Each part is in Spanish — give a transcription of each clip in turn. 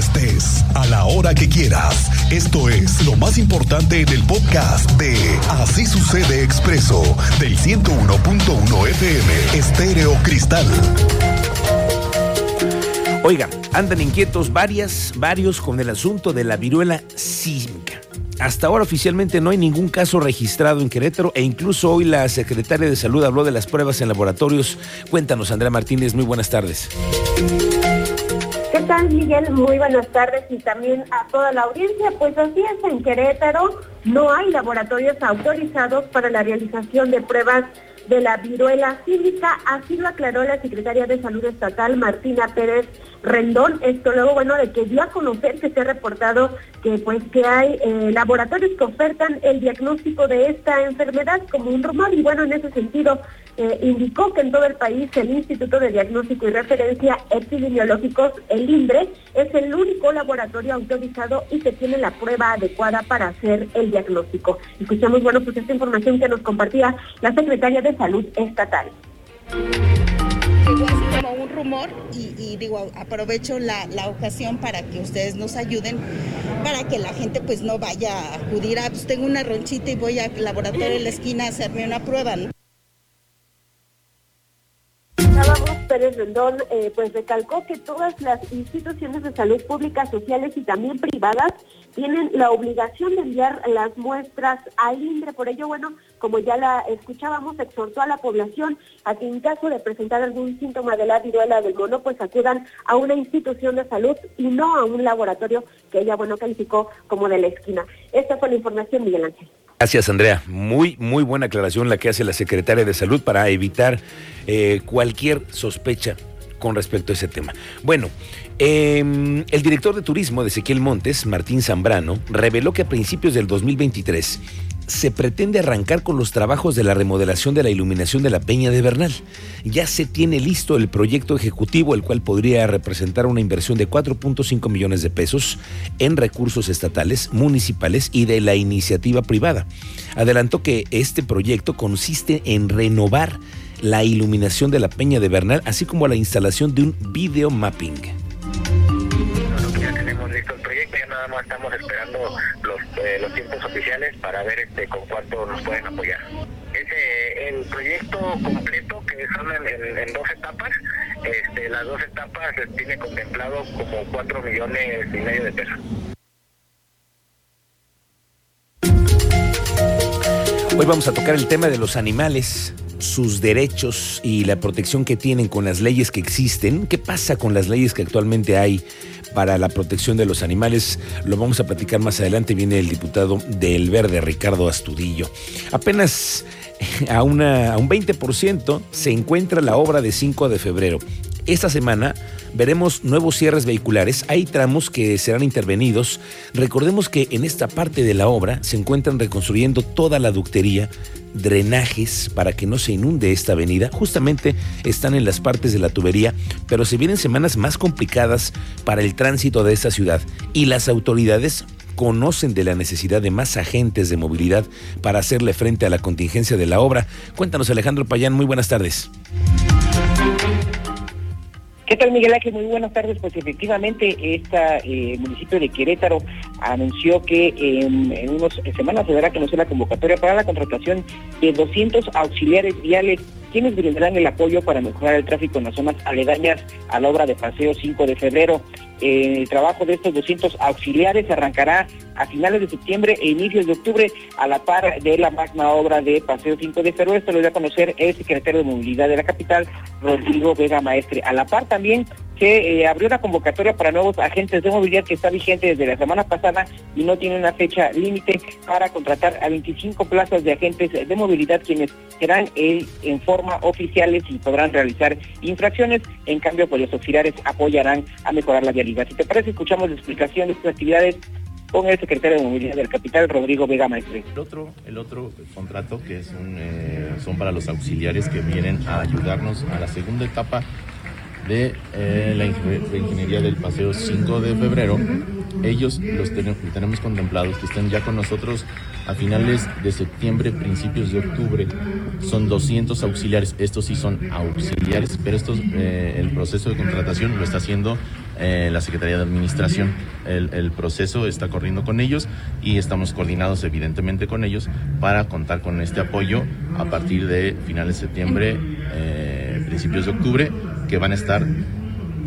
estés, a la hora que quieras. Esto es lo más importante en el podcast de Así sucede expreso del 101.1 FM Estéreo Cristal. Oiga, andan inquietos varias, varios con el asunto de la viruela sísmica. Hasta ahora oficialmente no hay ningún caso registrado en Querétaro e incluso hoy la secretaria de Salud habló de las pruebas en laboratorios. Cuéntanos, Andrea Martínez, muy buenas tardes. ¿Qué tal, Miguel? Muy buenas tardes y también a toda la audiencia. Pues así es, en Querétaro no hay laboratorios autorizados para la realización de pruebas de la viruela cívica, así lo aclaró la secretaria de Salud Estatal, Martina Pérez Rendón. Esto luego, bueno, de que a conocer que se ha reportado que pues que hay eh, laboratorios que ofertan el diagnóstico de esta enfermedad como un rumor y bueno, en ese sentido eh, indicó que en todo el país el Instituto de Diagnóstico y Referencia Epidemiológicos, el INDRE, es el único laboratorio autorizado y que tiene la prueba adecuada para hacer el diagnóstico. Escuchamos, bueno, pues esta información que nos compartía la secretaria de Salud Estatal como un rumor y, digo, aprovecho la, ocasión para que ustedes nos ayuden para que la gente pues no vaya a acudir a, pues tengo una ronchita y voy al laboratorio en la esquina a hacerme una prueba, ¿no? Pérez Rendón eh, pues recalcó que todas las instituciones de salud públicas, sociales y también privadas tienen la obligación de enviar las muestras al INDRE. Por ello, bueno, como ya la escuchábamos, exhortó a la población a que en caso de presentar algún síntoma de la viruela del mono, pues acudan a una institución de salud y no a un laboratorio que ella, bueno, calificó como de la esquina. Esta fue la información, Miguel Ángel. Gracias, Andrea. Muy, muy buena aclaración la que hace la secretaria de Salud para evitar eh, cualquier sospecha con respecto a ese tema. Bueno, em, el director de turismo de Ezequiel Montes, Martín Zambrano, reveló que a principios del 2023 se pretende arrancar con los trabajos de la remodelación de la iluminación de la Peña de Bernal. Ya se tiene listo el proyecto ejecutivo, el cual podría representar una inversión de 4.5 millones de pesos en recursos estatales, municipales y de la iniciativa privada. Adelantó que este proyecto consiste en renovar la iluminación de la Peña de Bernal, así como la instalación de un video mapping. Ya tenemos listo el proyecto, ya nada más estamos esperando eh, los, tiempos oficiales para ver este con cuánto nos pueden apoyar. Ese, el proyecto completo, que son en, dos etapas, este, las dos etapas tiene contemplado como 4 millones y medio de pesos. Hoy vamos a tocar el tema de los animales, sus derechos y la protección que tienen con las leyes que existen. ¿Qué pasa con las leyes que actualmente hay para la protección de los animales? Lo vamos a platicar más adelante. Viene el diputado del Verde, Ricardo Astudillo. Apenas a, una, a un 20% se encuentra la obra de 5 de febrero. Esta semana veremos nuevos cierres vehiculares. Hay tramos que serán intervenidos. Recordemos que en esta parte de la obra se encuentran reconstruyendo toda la ductería, drenajes para que no se inunde esta avenida. Justamente están en las partes de la tubería, pero se vienen semanas más complicadas para el tránsito de esta ciudad y las autoridades conocen de la necesidad de más agentes de movilidad para hacerle frente a la contingencia de la obra. Cuéntanos Alejandro Payán, muy buenas tardes. ¿Qué tal, Miguel Ángel? Muy buenas tardes. Pues efectivamente, este municipio de Querétaro anunció que en, unas semanas se dará a conocer la convocatoria para la contratación de 200 auxiliares viales quienes brindarán el apoyo para mejorar el tráfico en las zonas aledañas a la obra de Paseo 5 de febrero. El trabajo de estos 200 auxiliares arrancará a finales de septiembre e inicios de octubre a la par de la magna obra de Paseo 5 de febrero. Esto lo dio a conocer el secretario de Movilidad de la capital, Rodrigo Vega Maestre. A la par también se eh, abrió una convocatoria para nuevos agentes de movilidad que está vigente desde la semana pasada y no tiene una fecha límite para contratar a 25 plazas de agentes de movilidad quienes serán eh, en forma oficiales y podrán realizar infracciones. En cambio, pues los auxiliares apoyarán a mejorar la vialidad. Si te parece, escuchamos la explicación de estas actividades con el secretario de Movilidad del Capital, Rodrigo Vega Maestre. El otro, el otro contrato que es un, eh, son para los auxiliares que vienen a ayudarnos a la segunda etapa de eh, la ingeniería del Paseo 5 de febrero, ellos los tenemos contemplados que estén ya con nosotros a finales de septiembre, principios de octubre. Son 200 auxiliares, estos sí son auxiliares, pero estos, eh, el proceso de contratación lo está haciendo eh, la Secretaría de Administración. El, proceso está corriendo con ellos y estamos coordinados evidentemente con ellos para contar con este apoyo a partir de finales de septiembre, principios de octubre, que van a estar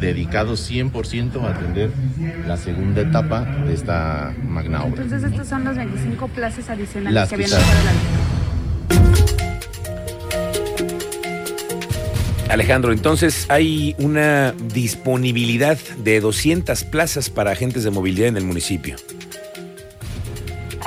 dedicados 100% a atender la segunda etapa de esta magna obra. Entonces estos son los 25 plazas adicionales que vienen por Alejandro, entonces hay una disponibilidad de 200 plazas para agentes de movilidad en el municipio.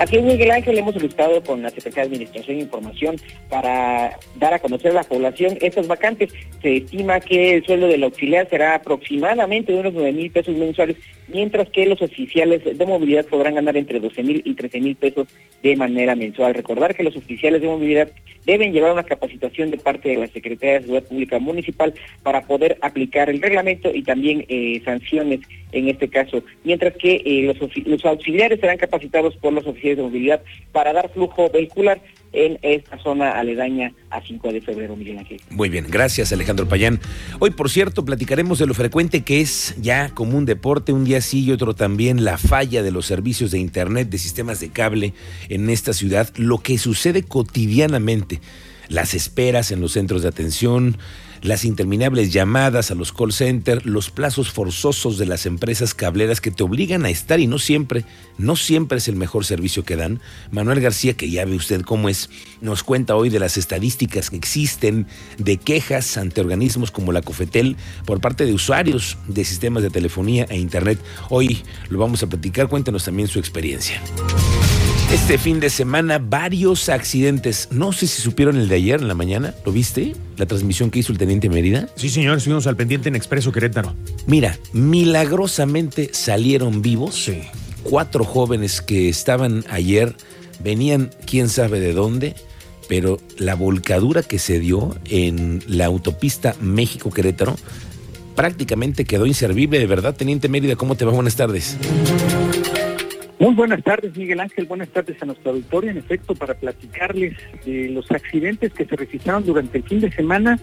Así es, Miguel Ángel, hemos solicitado con la Secretaría de Administración e Información para dar a conocer a la población estas vacantes. Se estima que el sueldo del auxiliar será aproximadamente de unos 9 mil pesos mensuales, mientras que los oficiales de movilidad podrán ganar entre 12 mil y 13 mil pesos de manera mensual. Recordar que los oficiales de movilidad deben llevar una capacitación de parte de la Secretaría de Seguridad Pública Municipal para poder aplicar el reglamento y también eh, sanciones en este caso, mientras que eh, los, los auxiliares serán capacitados por los oficiales de movilidad para dar flujo vehicular en esta zona aledaña a 5 de febrero, Miguel Ángel. Muy bien, gracias Alejandro Payán. Hoy, por cierto, platicaremos de lo frecuente que es ya como un deporte, un día sí y otro también, la falla de los servicios de Internet, de sistemas de cable en esta ciudad, lo que sucede cotidianamente, las esperas en los centros de atención, las interminables llamadas a los call centers, los plazos forzosos de las empresas cableras que te obligan a estar y no siempre, no siempre es el mejor servicio que dan. Manuel García, que ya ve usted cómo es, nos cuenta hoy de las estadísticas que existen de quejas ante organismos como la Cofetel por parte de usuarios de sistemas de telefonía e internet. Hoy lo vamos a platicar, cuéntanos también su experiencia. Este fin de semana varios accidentes. No sé si supieron el de ayer en la mañana. ¿Lo viste? La transmisión que hizo el teniente Mérida. Sí, señor. Estuvimos al pendiente en Expreso Querétaro. Mira, milagrosamente salieron vivos. Sí. Cuatro jóvenes que estaban ayer venían quién sabe de dónde, pero la volcadura que se dio en la autopista México-Querétaro prácticamente quedó inservible. De verdad, teniente Mérida, ¿cómo te va? Buenas tardes. Muy buenas tardes, Miguel Ángel. Buenas tardes a nuestra auditorio. En efecto, para platicarles de los accidentes que se registraron durante el fin de semana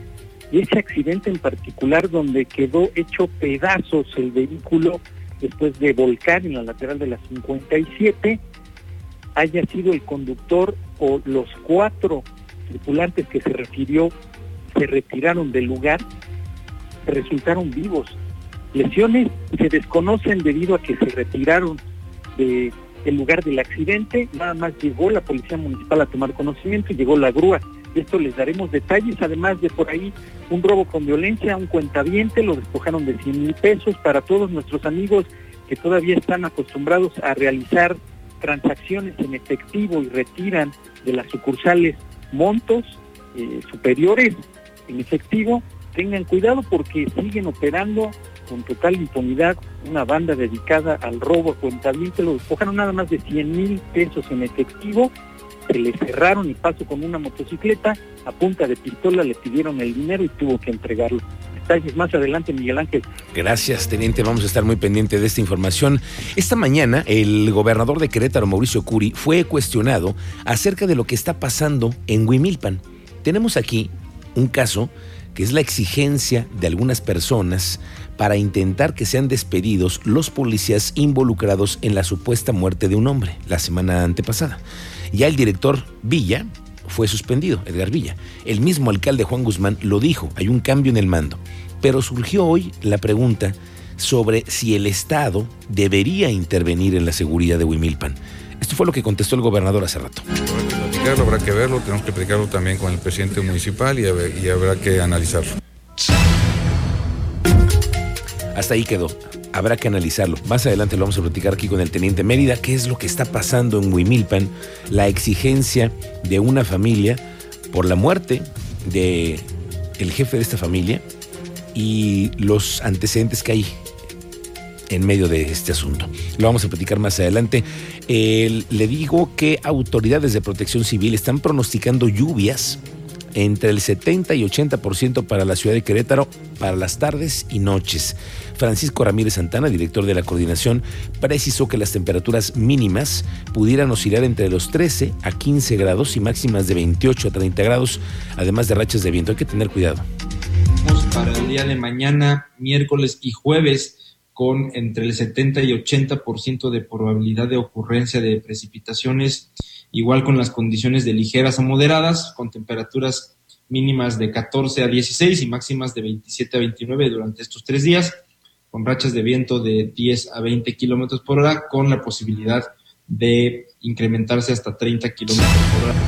y ese accidente en particular donde quedó hecho pedazos el vehículo después de volcar en la lateral de la 57, haya sido el conductor o los cuatro tripulantes que se refirió se retiraron del lugar, resultaron vivos. Lesiones se desconocen debido a que se retiraron del lugar del accidente, nada más llegó la policía municipal a tomar conocimiento y llegó la grúa. Esto les daremos detalles, además de por ahí un robo con violencia, un cuentaviente, lo despojaron de 100 mil pesos para todos nuestros amigos que todavía están acostumbrados a realizar transacciones en efectivo y retiran de las sucursales montos eh, superiores en efectivo, tengan cuidado porque siguen operando con total impunidad una banda dedicada al robo a que lo despojaron nada más de 100 mil pesos en efectivo, se le cerraron y pasó con una motocicleta, a punta de pistola le pidieron el dinero y tuvo que entregarlo. Detalles más adelante, Miguel Ángel. Gracias, teniente. Vamos a estar muy pendientes de esta información. Esta mañana, el gobernador de Querétaro, Mauricio Curi, fue cuestionado acerca de lo que está pasando en Huimilpan. Tenemos aquí un caso que es la exigencia de algunas personas para intentar que sean despedidos los policías involucrados en la supuesta muerte de un hombre la semana antepasada. Ya el director Villa fue suspendido, Edgar Villa. El mismo alcalde Juan Guzmán lo dijo, hay un cambio en el mando. Pero surgió hoy la pregunta sobre si el Estado debería intervenir en la seguridad de Huimilpan. Esto fue lo que contestó el gobernador hace rato. Habrá que verlo, tenemos que platicarlo también con el presidente municipal y, y habrá que analizarlo. Hasta ahí quedó. Habrá que analizarlo. Más adelante lo vamos a platicar aquí con el teniente Mérida, qué es lo que está pasando en Huimilpan, la exigencia de una familia por la muerte de jefe de esta familia y los antecedentes que hay en medio de este asunto. Lo vamos a platicar más adelante. le digo que autoridades de protección civil están pronosticando lluvias entre el 70 y 80% para la ciudad de Querétaro para las tardes y noches. Francisco Ramírez Santana, director de la coordinación, precisó que las temperaturas mínimas pudieran oscilar entre los 13 a 15 grados y máximas de 28 a 30 grados, además de rachas de viento. Hay que tener cuidado. Para el día de mañana, miércoles y jueves, con entre el 70 y 80% de probabilidad de ocurrencia de precipitaciones, igual con las condiciones de ligeras a moderadas, con temperaturas mínimas de 14 a 16 y máximas de 27 a 29 durante estos tres días, con rachas de viento de 10 a 20 kilómetros por hora, con la posibilidad de incrementarse hasta 30 kilómetros por hora